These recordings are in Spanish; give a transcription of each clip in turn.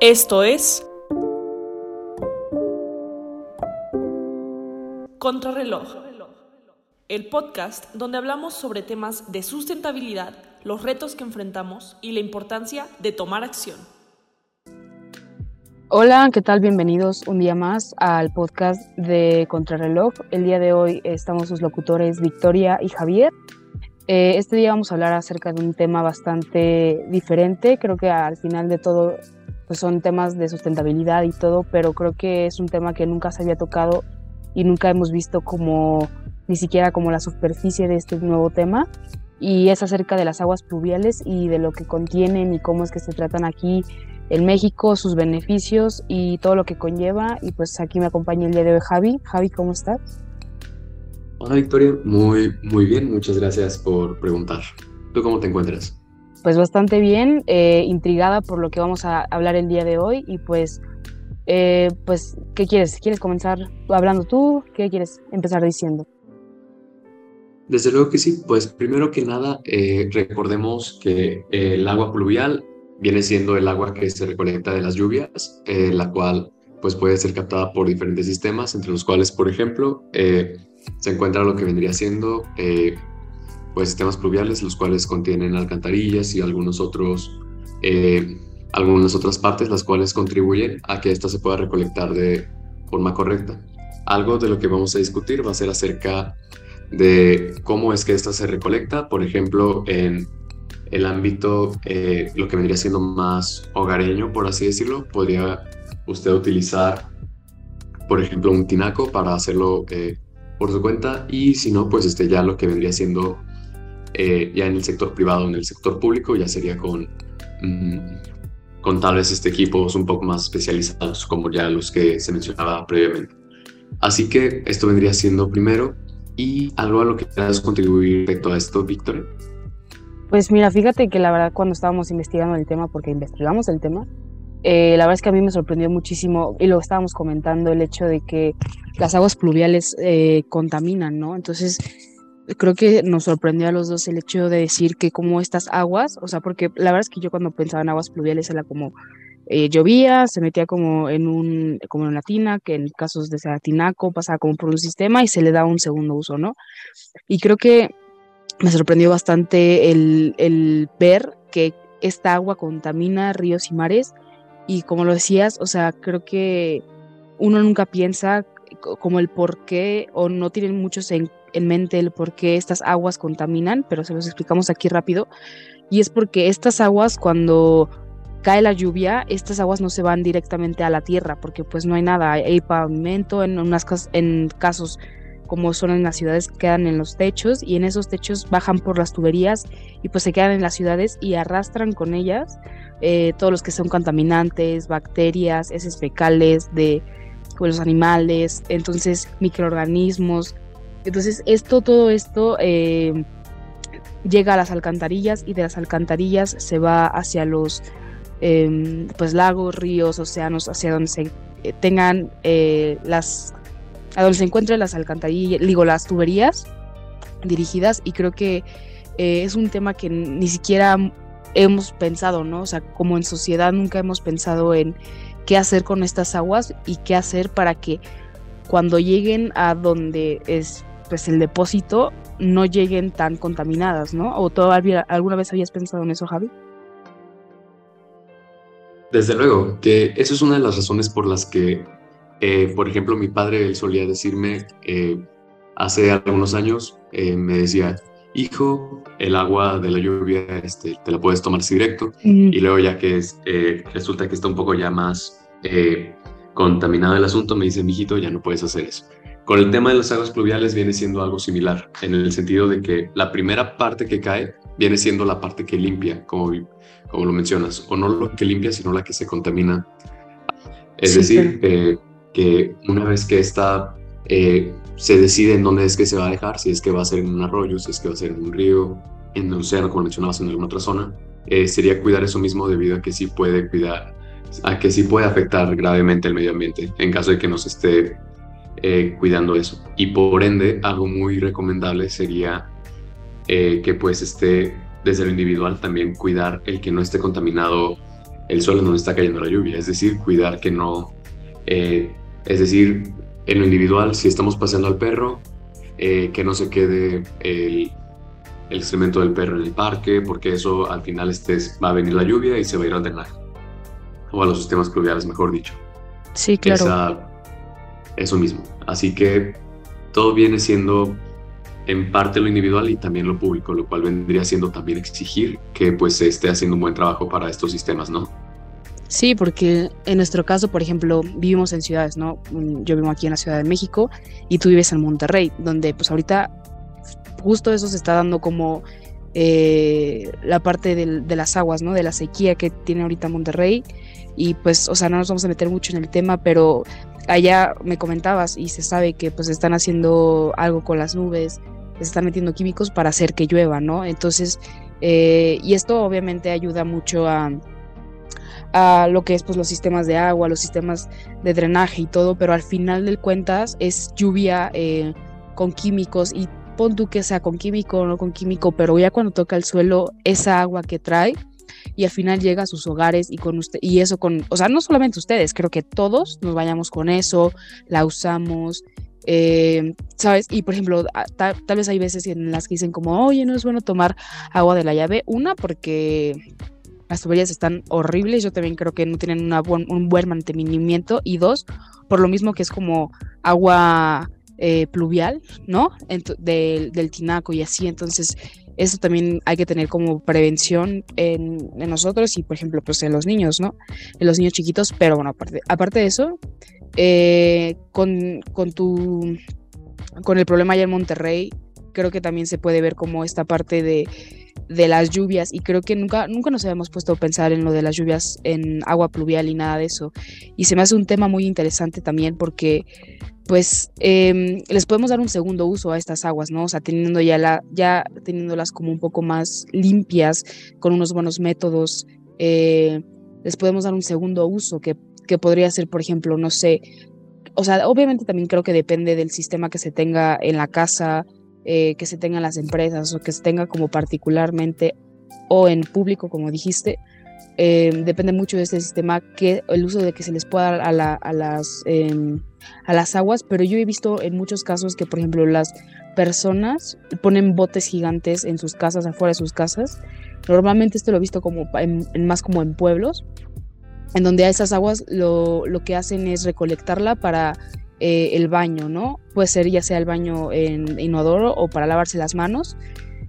Esto es Contrarreloj, el podcast donde hablamos sobre temas de sustentabilidad, los retos que enfrentamos y la importancia de tomar acción. Hola, ¿qué tal? Bienvenidos un día más al podcast de Contrarreloj. El día de hoy estamos sus locutores Victoria y Javier. Eh, este día vamos a hablar acerca de un tema bastante diferente. Creo que al final de todo pues son temas de sustentabilidad y todo, pero creo que es un tema que nunca se había tocado y nunca hemos visto como ni siquiera como la superficie de este nuevo tema y es acerca de las aguas pluviales y de lo que contienen y cómo es que se tratan aquí en México, sus beneficios y todo lo que conlleva y pues aquí me acompaña el día de hoy Javi. Javi, ¿cómo estás? Hola Victoria, muy muy bien, muchas gracias por preguntar. ¿Tú cómo te encuentras? Pues bastante bien, eh, intrigada por lo que vamos a hablar el día de hoy y pues, eh, pues, ¿qué quieres? ¿Quieres comenzar hablando tú? ¿Qué quieres empezar diciendo? Desde luego que sí, pues primero que nada eh, recordemos que el agua pluvial viene siendo el agua que se recolecta de las lluvias, la cual pues puede ser captada por diferentes sistemas, entre los cuales, por ejemplo, se encuentra lo que vendría siendo pues, sistemas pluviales, los cuales contienen alcantarillas y algunos otros, eh, algunas otras partes, las cuales contribuyen a que ésta se pueda recolectar de forma correcta. Algo de lo que vamos a discutir va a ser acerca de cómo es que ésta se recolecta, por ejemplo, en el ámbito, eh, lo que vendría siendo más hogareño, por así decirlo, podría usted utilizar, por ejemplo, un tinaco para hacerlo eh, por su cuenta y si no, pues este ya lo que vendría siendo eh, ya en el sector privado, en el sector público, ya sería con, mm, con tal vez este, equipos un poco más especializados, como ya los que se mencionaba previamente. Así que esto vendría siendo primero. ¿Y algo a lo que quieras contribuir respecto a esto, Víctor? Pues mira, fíjate que la verdad cuando estábamos investigando el tema, porque investigamos el tema, eh, la verdad es que a mí me sorprendió muchísimo y lo estábamos comentando, el hecho de que las aguas pluviales eh, contaminan, ¿no? Entonces, creo que nos sorprendió a los dos el hecho de decir que como estas aguas, o sea, porque la verdad es que yo cuando pensaba en aguas pluviales era como eh, llovía, se metía como en un como en una tina, que en casos de tinaco pasaba como por un sistema y se le da un segundo uso, ¿no? Y creo que me sorprendió bastante el, el ver que esta agua contamina ríos y mares y como lo decías, o sea, creo que uno nunca piensa como el por qué o no tienen muchos en en mente el por qué estas aguas contaminan, pero se los explicamos aquí rápido. Y es porque estas aguas, cuando cae la lluvia, estas aguas no se van directamente a la tierra, porque pues no hay nada, hay pavimento, en, unas, en casos como son en las ciudades, quedan en los techos y en esos techos bajan por las tuberías y pues se quedan en las ciudades y arrastran con ellas eh, todos los que son contaminantes, bacterias, heces fecales de los animales, entonces microorganismos, entonces, esto, todo esto eh, llega a las alcantarillas y de las alcantarillas se va hacia los em, pues lagos, ríos, océanos, hacia donde se eh, tengan eh, las a donde se encuentren las alcantarillas, digo las tuberías dirigidas y creo que es un tema que ni siquiera hemos pensado, ¿no? O sea, como en sociedad nunca hemos pensado en qué hacer con estas aguas y qué hacer para que cuando lleguen a donde es pues el depósito no lleguen tan contaminadas, ¿no? ¿O todavía alguna vez habías pensado en eso, Javi? Desde luego, que eso es una de las razones por las que, eh, por ejemplo, mi padre solía decirme eh, hace algunos años, eh, me decía, hijo, el agua de la lluvia este, te la puedes tomar así directo, y luego ya que es, resulta que está un poco ya más contaminado el asunto, me dice, mijito, ya no puedes hacer eso. Con el tema de las aguas pluviales viene siendo algo similar, en el sentido de que la primera parte que cae viene siendo la parte que limpia, como, como lo mencionas, o no lo que limpia, sino la que se contamina. Es decir, eh, que una vez que esta eh, se decide en dónde es que se va a dejar, si es que va a ser en un arroyo, si es que va a ser en un río, en un océano, como mencionabas, en alguna otra zona, eh, sería cuidar eso mismo debido a que sí puede cuidar, a que sí puede afectar gravemente el medio ambiente en caso de que no se esté eh, cuidando eso. Y por ende, algo muy recomendable sería eh, que pues esté desde lo individual también cuidar el que no esté contaminado el suelo donde está cayendo la lluvia, es decir, cuidar que no, eh, es decir, en lo individual, si estamos paseando al perro, que no se quede el, el, excremento del perro en el parque, porque eso al final este, va a venir la lluvia y se va a ir al drenaje, o a los sistemas pluviales, mejor dicho. Sí, claro. eso mismo. Así que todo viene siendo en parte lo individual y también lo público, lo cual vendría siendo también exigir que pues se esté haciendo un buen trabajo para estos sistemas, ¿no? Sí, porque en nuestro caso, por ejemplo, vivimos en ciudades, ¿no? Mm, yo vivo aquí en la Ciudad de México y tú vives en Monterrey, donde pues ahorita justo eso se está dando como eh, la parte de las aguas, ¿no? De la sequía que tiene ahorita Monterrey. Y pues, o sea, no nos vamos a meter mucho en el tema, pero allá me comentabas y se sabe que pues están haciendo algo con las nubes, se están metiendo químicos para hacer que llueva, ¿no? Entonces, eh, y esto obviamente ayuda mucho a, lo que es pues los sistemas de agua, los sistemas de drenaje y todo, pero al final del cuentas es lluvia eh, con químicos y pon tú que sea con químico o no con químico, pero ya cuando toca el suelo, esa agua que trae y al final llega a sus hogares y con usted y eso con, o sea, no solamente ustedes, creo que todos nos vayamos con eso, la usamos, eh, ¿sabes? Y por ejemplo, tal, vez hay veces en las que dicen como, oye, no es bueno tomar agua de la llave, una porque las tuberías están horribles, yo también creo que no tienen un buen mantenimiento y dos, por lo mismo que es como agua eh, pluvial, ¿no? del tinaco y así, entonces eso también hay que tener como prevención en, nosotros y, por ejemplo, pues en los niños, ¿no? En los niños chiquitos, pero bueno, aparte, aparte de eso, eh, con, con, tu, con el problema allá en Monterrey, creo que también se puede ver como esta parte de, de las lluvias y creo que nunca, nunca nos habíamos puesto a pensar en lo de las lluvias en agua pluvial y nada de eso. Y se me hace un tema muy interesante también porque pues eh, les podemos dar un segundo uso a estas aguas, ¿no? O sea, teniendo ya, la, ya teniéndolas como un poco más limpias, con unos buenos métodos, eh, les podemos dar un segundo uso que, que podría ser, por ejemplo, no sé, o sea, obviamente también creo que depende del sistema que se tenga en la casa, eh, que se tenga en las empresas o que se tenga como particularmente o en público, como dijiste, eh, depende mucho de este sistema, que el uso de que se les pueda dar a, la, a, las, em, a las aguas, pero yo he visto en muchos casos que, por ejemplo, las personas ponen botes gigantes en sus casas, afuera de sus casas. Normalmente esto lo he visto como en, más como en pueblos, en donde a esas aguas lo, lo que hacen es recolectarla para eh, el baño, ¿no? Puede ser ya sea el baño en inodoro o para lavarse las manos.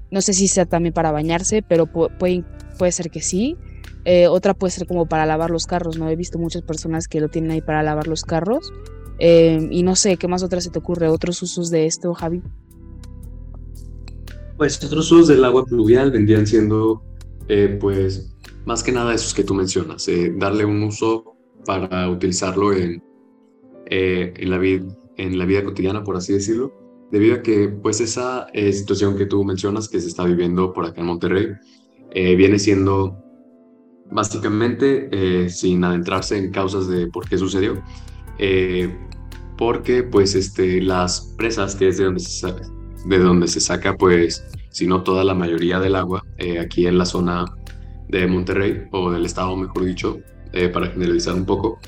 No sé si sea también para bañarse, pero puede, puede ser que sí. Eh, otra puede ser como para lavar los carros, ¿no? He visto muchas personas que lo tienen ahí para lavar los carros. Eh, y no sé, ¿qué más otra se te ocurre? ¿Otros usos de esto, Javi? Pues otros usos del agua pluvial vendrían siendo, eh, pues, más que nada esos que tú mencionas, darle un uso para utilizarlo en, en, la en la vida cotidiana, por así decirlo, debido a que, pues, esa situación que tú mencionas que se está viviendo por acá en Monterrey, viene siendo básicamente eh, sin adentrarse en causas de por qué sucedió, eh, porque pues este, las presas, que es de donde se de donde se saca pues, si no toda la mayoría del agua, eh, aquí en la zona de Monterrey, o del estado mejor dicho, para generalizar un poco,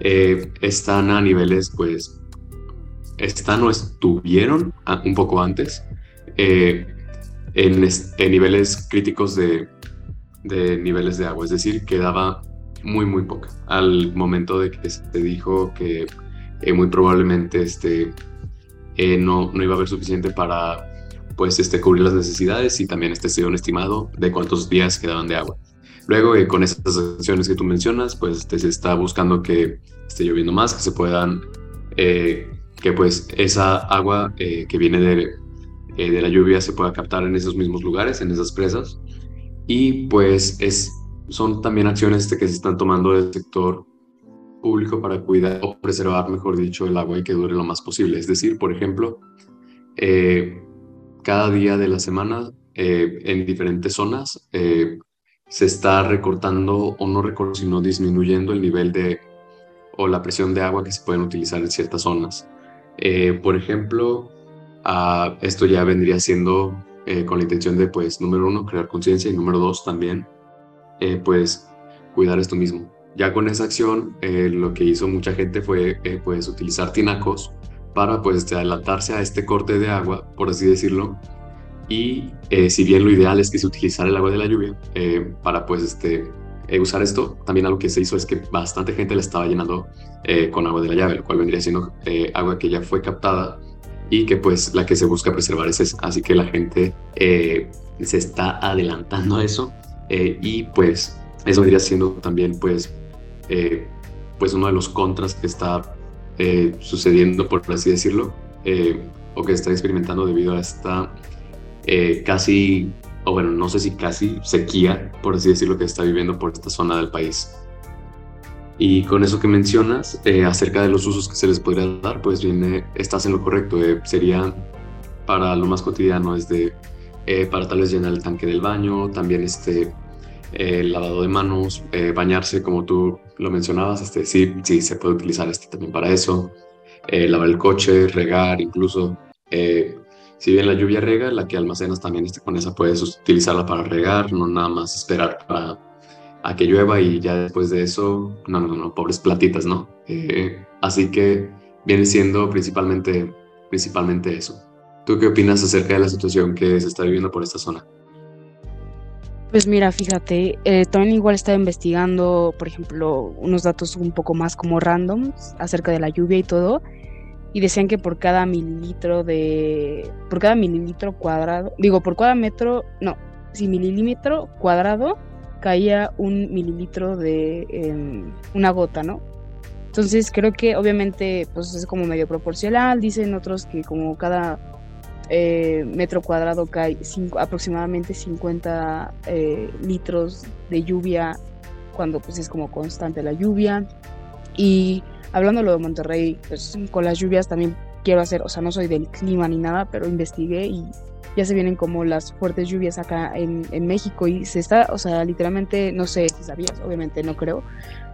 están a niveles pues, están o estuvieron un poco antes en, en niveles críticos de de niveles de agua, es decir, quedaba muy, muy poca al momento de que se dijo que eh, muy probablemente este, eh, no, no iba a haber suficiente para pues, este, cubrir las necesidades y también este sería un estimado de cuántos días quedaban de agua. Luego, eh, con esas acciones que tú mencionas, pues este, se está buscando que esté lloviendo más, que se puedan, que pues esa agua que viene de, de la lluvia se pueda captar en esos mismos lugares, en esas presas, y pues es, son también acciones que se están tomando del sector público para cuidar o preservar, mejor dicho, el agua y que dure lo más posible. Es decir, por ejemplo, eh, cada día de la semana eh, en diferentes zonas eh, se está recortando o no recortando, sino disminuyendo el nivel de o la presión de agua que se pueden utilizar en ciertas zonas. por ejemplo, ah, esto ya vendría siendo eh, con la intención de, pues, número uno, crear conciencia y número dos, también, eh, pues, cuidar esto mismo. Ya con esa acción, eh, lo que hizo mucha gente fue eh, pues utilizar tinacos para pues adelantarse a este corte de agua, por así decirlo, y eh, si bien lo ideal es que se utilizara el agua de la lluvia para pues este, usar esto, también algo que se hizo es que bastante gente le estaba llenando con agua de la llave, lo cual vendría siendo agua que ya fue captada y que pues la que se busca preservar es esa. Así que la gente se está adelantando a eso y pues eso vendría siendo también pues eh, pues uno de los contras que está eh, sucediendo, por así decirlo, eh, o que está experimentando debido a esta casi, o bueno, no sé si casi sequía, por así decirlo, que está viviendo por esta zona del país. Y con eso que mencionas, acerca de los usos que se les podría dar, pues viene, estás en lo correcto. sería para lo más cotidiano, es de, para tal vez llenar el tanque del baño, también este, lavado de manos, eh, bañarse, como tú lo mencionabas, este, sí, sí, se puede utilizar este también para eso, eh, lavar el coche, regar, incluso, eh, si bien la lluvia rega, la que almacenas también este, con esa puedes utilizarla para regar, no nada más esperar para, a que llueva y ya después de eso, no, no, no, pobres platitas, ¿no? así que viene siendo principalmente, principalmente eso. ¿Tú qué opinas acerca de la situación que se está viviendo por esta zona? Pues mira, fíjate, eh, también igual estaba investigando, por ejemplo, unos datos un poco más como randoms acerca de la lluvia y todo, y decían que por cada mililitro de, por cada mililitro cuadrado, digo, por cada metro, no, si milímetro cuadrado caía un mililitro de em, una gota, ¿no? Entonces creo que obviamente pues es como medio proporcional, dicen otros que como cada eh, metro cuadrado cae aproximadamente 50 eh, litros de lluvia cuando pues es como constante la lluvia. Y hablando de Monterrey, pues con las lluvias también quiero hacer, o sea, no soy del clima ni nada, pero investigué y ya se vienen como las fuertes lluvias acá en, en México y se está, o sea, literalmente, no sé si sabías, obviamente no creo,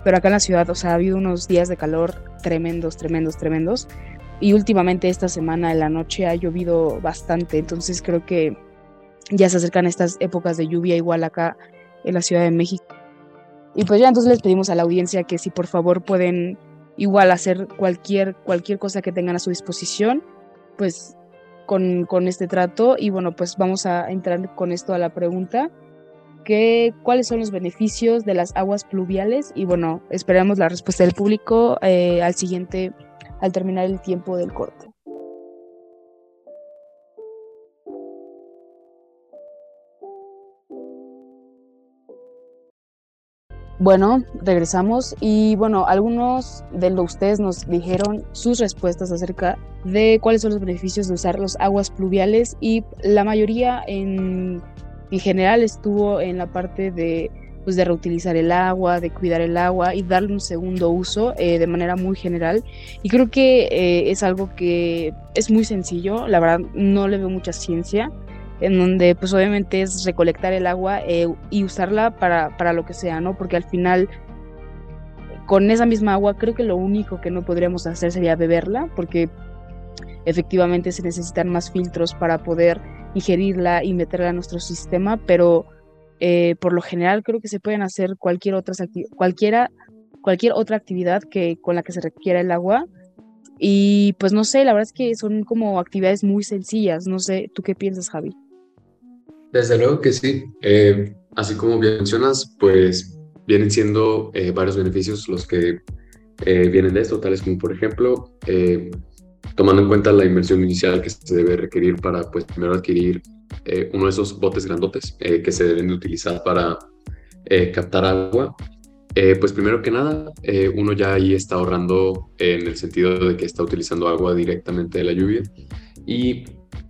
pero acá en la ciudad, o sea, ha habido unos días de calor tremendos, tremendos, tremendos y últimamente esta semana en la noche ha llovido bastante, entonces creo que ya se acercan estas épocas de lluvia igual acá en la Ciudad de México. Y pues ya entonces les pedimos a la audiencia que si por favor pueden igual hacer cualquier, cualquier cosa que tengan a su disposición, pues con, con este trato. Y bueno, pues vamos a entrar con esto a la pregunta. Que, ¿Cuáles son los beneficios de las aguas pluviales? Y bueno, esperamos la respuesta del público eh, al siguiente al terminar el tiempo del corte. Bueno, regresamos. Y bueno, algunos de ustedes nos dijeron sus respuestas acerca de cuáles son los beneficios de usar los aguas pluviales y la mayoría en, en general estuvo en la parte de pues de reutilizar el agua, de cuidar el agua y darle un segundo uso eh, de manera muy general. Y creo que eh, es algo que es muy sencillo, la verdad no le veo mucha ciencia, en donde pues obviamente es recolectar el agua eh, y usarla para, para lo que sea, ¿no? Porque al final con esa misma agua creo que lo único que no podríamos hacer sería beberla, porque efectivamente se necesitan más filtros para poder ingerirla y meterla a nuestro sistema, pero eh, por lo general creo que se pueden hacer cualquier otra, cualquiera, cualquier otra actividad que, con la que se requiera el agua. Y pues no sé, la verdad es que son como actividades muy sencillas. No sé, ¿tú qué piensas, Javi? Desde luego que sí. Eh, así como mencionas, pues vienen siendo eh, varios beneficios los que vienen de esto, tales como por ejemplo, tomando en cuenta la inversión inicial que se debe requerir para pues primero adquirir eh, uno de esos botes grandotes eh, que se deben de utilizar para eh, captar agua, pues primero que nada, uno ya ahí está ahorrando en el sentido de que está utilizando agua directamente de la lluvia. Y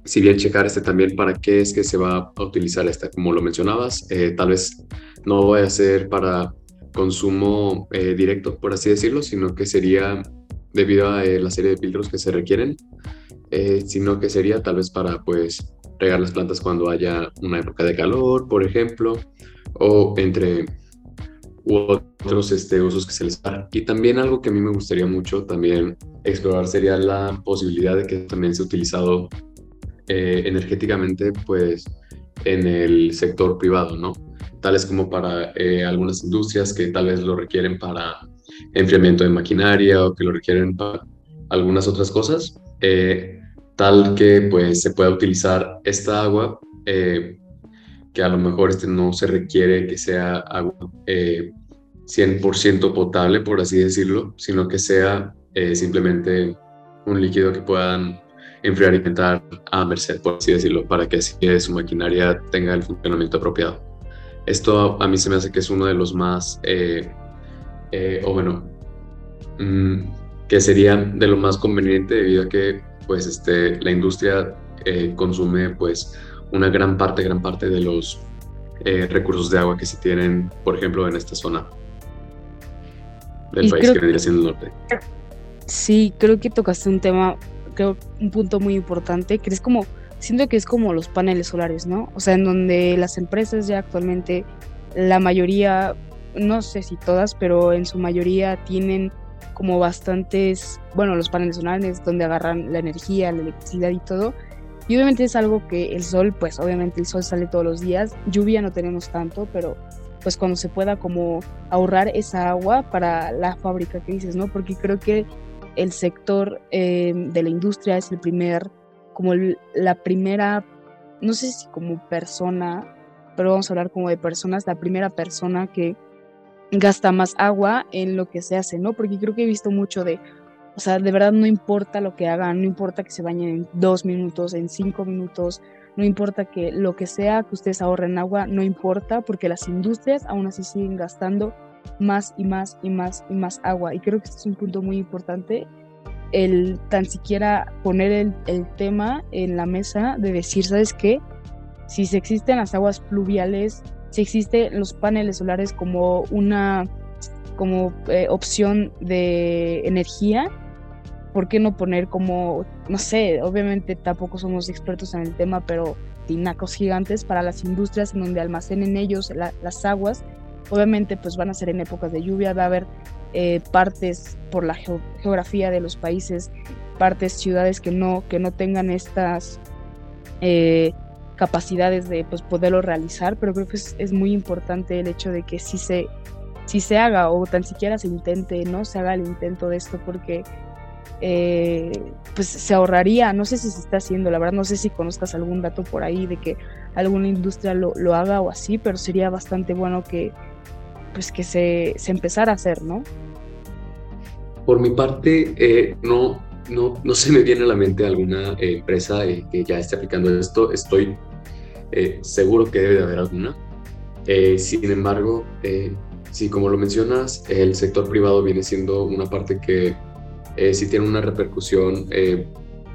si bien checar este también para qué es que se va a utilizar esta, como lo mencionabas, tal vez no vaya a ser para consumo directo, por así decirlo, sino que sería debido a la serie de filtros que se requieren, sino que sería tal vez para pues regar las plantas cuando haya una época de calor, por ejemplo, o entre otros este, usos que se les da. Y también algo que a mí me gustaría mucho también explorar sería la posibilidad de que también sea utilizado eh, energéticamente pues en el sector privado, ¿no? tales como para algunas industrias que tal vez lo requieren para enfriamiento de maquinaria o que lo requieren para algunas otras cosas, tal que pues se pueda utilizar esta agua que a lo mejor este no se requiere que sea agua 100% potable, por así decirlo, sino que sea eh, simplemente un líquido que puedan enfriar y a merced, por así decirlo, para que así su maquinaria tenga el funcionamiento apropiado. Esto a mí se me hace que es uno de los más, eh, eh, o bueno, mm, que sería de lo más conveniente debido a que pues este, la industria consume pues una gran parte, gran parte de los recursos de agua que se tienen, por ejemplo, en esta zona del país que vendría siendo el norte. Sí, creo que tocaste un tema, creo un punto muy importante, que es como, siento que es como los paneles solares, ¿no? O sea, en donde las empresas ya actualmente, la mayoría, no sé si todas, pero en su mayoría tienen como bastantes, bueno, los paneles solares donde agarran la energía, la electricidad y todo. Y obviamente es algo que el sol, pues obviamente el sol sale todos los días, lluvia no tenemos tanto, pero pues cuando se pueda como ahorrar esa agua para la fábrica que dices, ¿no? Porque creo que el sector eh, de la industria es el primer, como la primera, no sé si como persona, pero vamos a hablar como de personas, la primera persona que gasta más agua en lo que se hace, ¿no? Porque creo que he visto mucho de, o sea, de verdad no importa lo que hagan, no importa que se bañen en dos minutos, en cinco minutos, no importa que lo que sea que ustedes ahorren agua, no importa, porque las industrias aún así siguen gastando más y más y más y más agua. Y creo que este es un punto muy importante, el tan siquiera poner el, el tema en la mesa de decir, ¿sabes qué? Si se existen las aguas pluviales, si existen los paneles solares como una como eh, opción de energía, ¿por qué no poner como, no sé, obviamente tampoco somos expertos en el tema, pero tinacos gigantes para las industrias en donde almacenen ellos las aguas? Obviamente pues van a ser en épocas de lluvia, va a haber eh, partes por la geografía de los países, partes, ciudades que no, que no tengan estas eh, capacidades de pues, poderlo realizar, pero creo que es, muy importante el hecho de que sí se, se haga o tan siquiera se intente, ¿no? Se haga el intento de esto porque eh, pues se ahorraría, no sé si se está haciendo, la verdad no sé si conozcas algún dato por ahí de que alguna industria lo, lo haga o así, pero sería bastante bueno que pues que se, se empezara a hacer, ¿no? Por mi parte, eh, no, no, no se me viene a la mente alguna eh, empresa que ya esté aplicando esto, estoy seguro que debe de haber alguna. sin embargo, sí, como lo mencionas, el sector privado viene siendo una parte que eh, sí tiene una repercusión eh,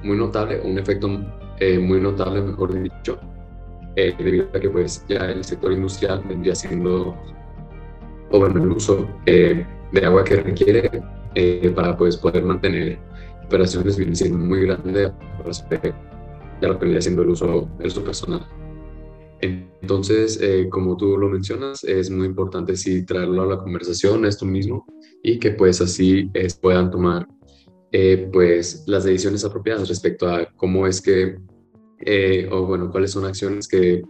muy notable, un efecto eh, muy notable, mejor dicho, eh, debido a que pues ya el sector industrial vendría siendo, o bueno, el uso de agua que requiere para pues poder mantener operaciones viene siendo muy grande ya lo que vendría siendo el uso, el uso personal. Entonces, como tú lo mencionas, es muy importante sí traerlo a la conversación, esto mismo, y que pues así puedan tomar eh, pues las decisiones apropiadas respecto a cómo es que, eh, o bueno, cuáles son acciones que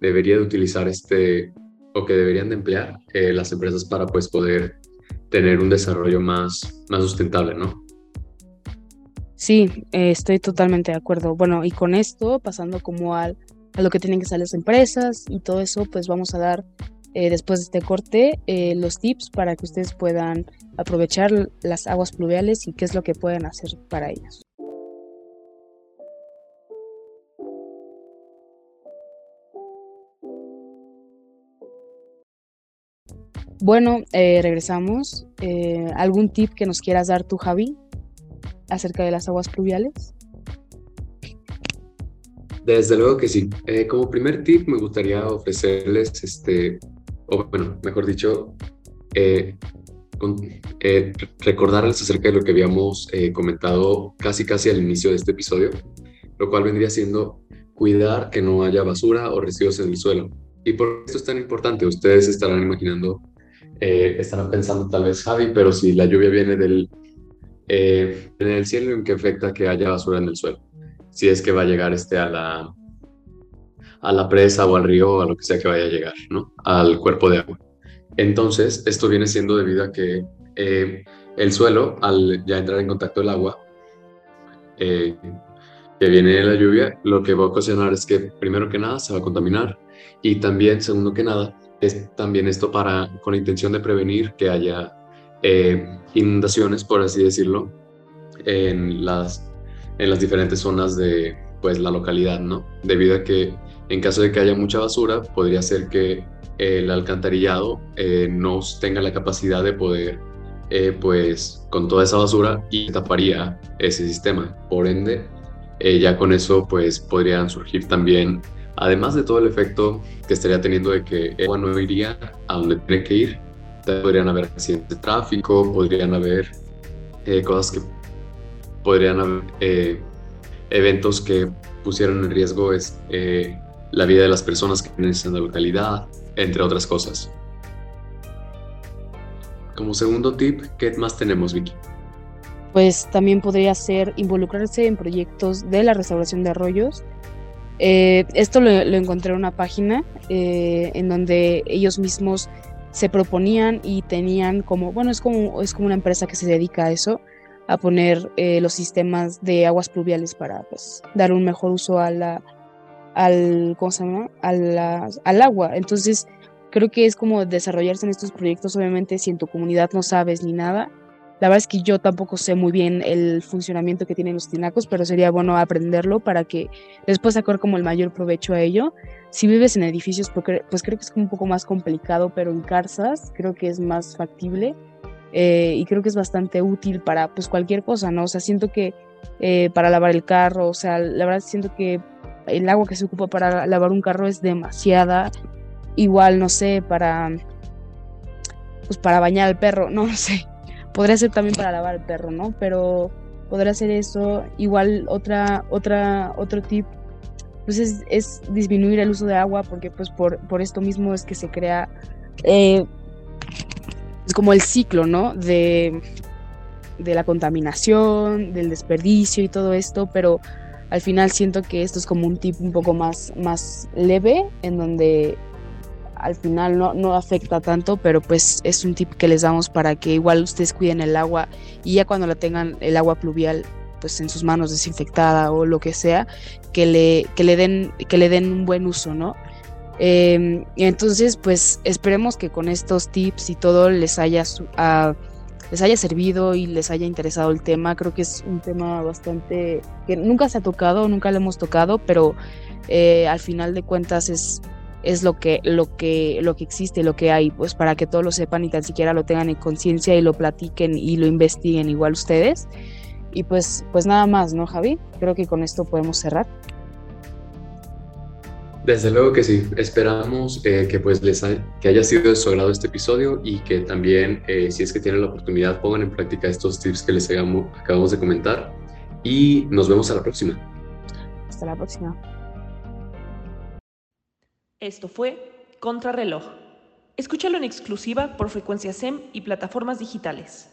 debería de utilizar este, o que deberían de emplear eh, las empresas para pues poder tener un desarrollo más, más sustentable, ¿no? Sí, estoy totalmente de acuerdo. Bueno, y con esto, pasando como al, a lo que tienen que hacer las empresas y todo eso, pues vamos a dar eh, después de este corte eh, los tips para que ustedes puedan aprovechar las aguas pluviales y qué es lo que pueden hacer para ellas. Bueno, eh, regresamos. ¿Algún tip que nos quieras dar tú, Javi, acerca de las aguas pluviales? Desde luego que sí. como primer tip me gustaría ofrecerles este, o bueno, mejor dicho, eh, eh, recordarles acerca de lo que habíamos eh, comentado casi casi al inicio de este episodio, lo cual vendría siendo cuidar que no haya basura o residuos en el suelo. Y por esto es tan importante, ustedes estarán imaginando, estarán pensando tal vez, Javi, pero si la lluvia viene del, en el cielo, ¿en qué afecta que haya basura en el suelo? Si es que va a llegar este a la, a la presa o al río o a lo que sea que vaya a llegar, ¿no? Al cuerpo de agua. Entonces, esto viene siendo debido a que eh, el suelo, al ya entrar en contacto el agua, eh, que viene de la lluvia, lo que va a ocasionar es que, primero que nada, se va a contaminar y también, segundo que nada, es también esto para, con la intención de prevenir que haya eh, inundaciones, por así decirlo, en las, en las diferentes zonas de pues, la localidad, ¿no? Debido a que en caso de que haya mucha basura, podría ser que el alcantarillado eh, no tenga la capacidad de poder, eh, pues, con toda esa basura y taparía ese sistema. Por ende, eh, ya con eso, pues, podrían surgir también, además de todo el efecto que estaría teniendo de que el agua no iría a donde tiene que ir, podrían haber accidentes de tráfico, podrían haber cosas que podrían haber eventos que pusieran en riesgo es, la vida de las personas que viven en la localidad, entre otras cosas. Como segundo tip, ¿qué más tenemos, Vicky? Pues también podría ser involucrarse en proyectos de la restauración de arroyos. Eh, esto lo, encontré en una página eh, en donde ellos mismos se proponían y tenían como, bueno, es como, es como una empresa que se dedica a eso, a poner eh, los sistemas de aguas pluviales para pues, dar un mejor uso a la, al, ¿cómo se llama? al agua. Entonces, creo que es como desarrollarse en estos proyectos, obviamente, si en tu comunidad no sabes ni nada. La verdad es que yo tampoco sé muy bien el funcionamiento que tienen los tinacos, pero sería bueno aprenderlo para que después sacar como el mayor provecho a ello. Si vives en edificios, pues creo que es un poco más complicado, pero en casas creo que es más factible eh, y creo que es bastante útil para pues cualquier cosa, ¿no? O sea, siento que eh, para lavar el carro, o sea, la verdad siento que el agua que se ocupa para lavar un carro es demasiada. Igual, no sé, para pues para bañar al perro, no, sé. Podría ser también para lavar al perro, ¿no? Pero podría ser eso. Igual otra, otra, otro tip, pues es, disminuir el uso de agua, porque pues por, por esto mismo es que se crea eh, es como el ciclo, ¿no? De, de la contaminación, del desperdicio y todo esto, pero al final siento que esto es como un tip un poco más, más leve, en donde al final no, no afecta tanto, pero pues es un tip que les damos para que igual ustedes cuiden el agua y ya cuando la tengan el agua pluvial pues en sus manos desinfectada o lo que sea, que le, que le, den, que le den un buen uso, ¿no? Y entonces pues esperemos que con estos tips y todo les haya... Les haya servido y les haya interesado el tema. Creo que es un tema bastante que nunca se ha tocado, nunca lo hemos tocado, pero eh, al final de cuentas es, es lo que, lo que, lo que existe, lo que hay, pues para que todos lo sepan y tan siquiera lo tengan en conciencia y lo platiquen y lo investiguen igual ustedes. Y pues, pues nada más, ¿no, Javi? Creo que con esto podemos cerrar. Desde luego que sí. Esperamos eh, que pues les que haya sido de su agrado este episodio y que también, eh, si es que tienen la oportunidad, pongan en práctica estos tips que les acabamos de comentar. Y nos vemos a la próxima. Hasta la próxima. Esto fue Contrarreloj. Escúchalo en exclusiva por frecuencia SEM y plataformas digitales.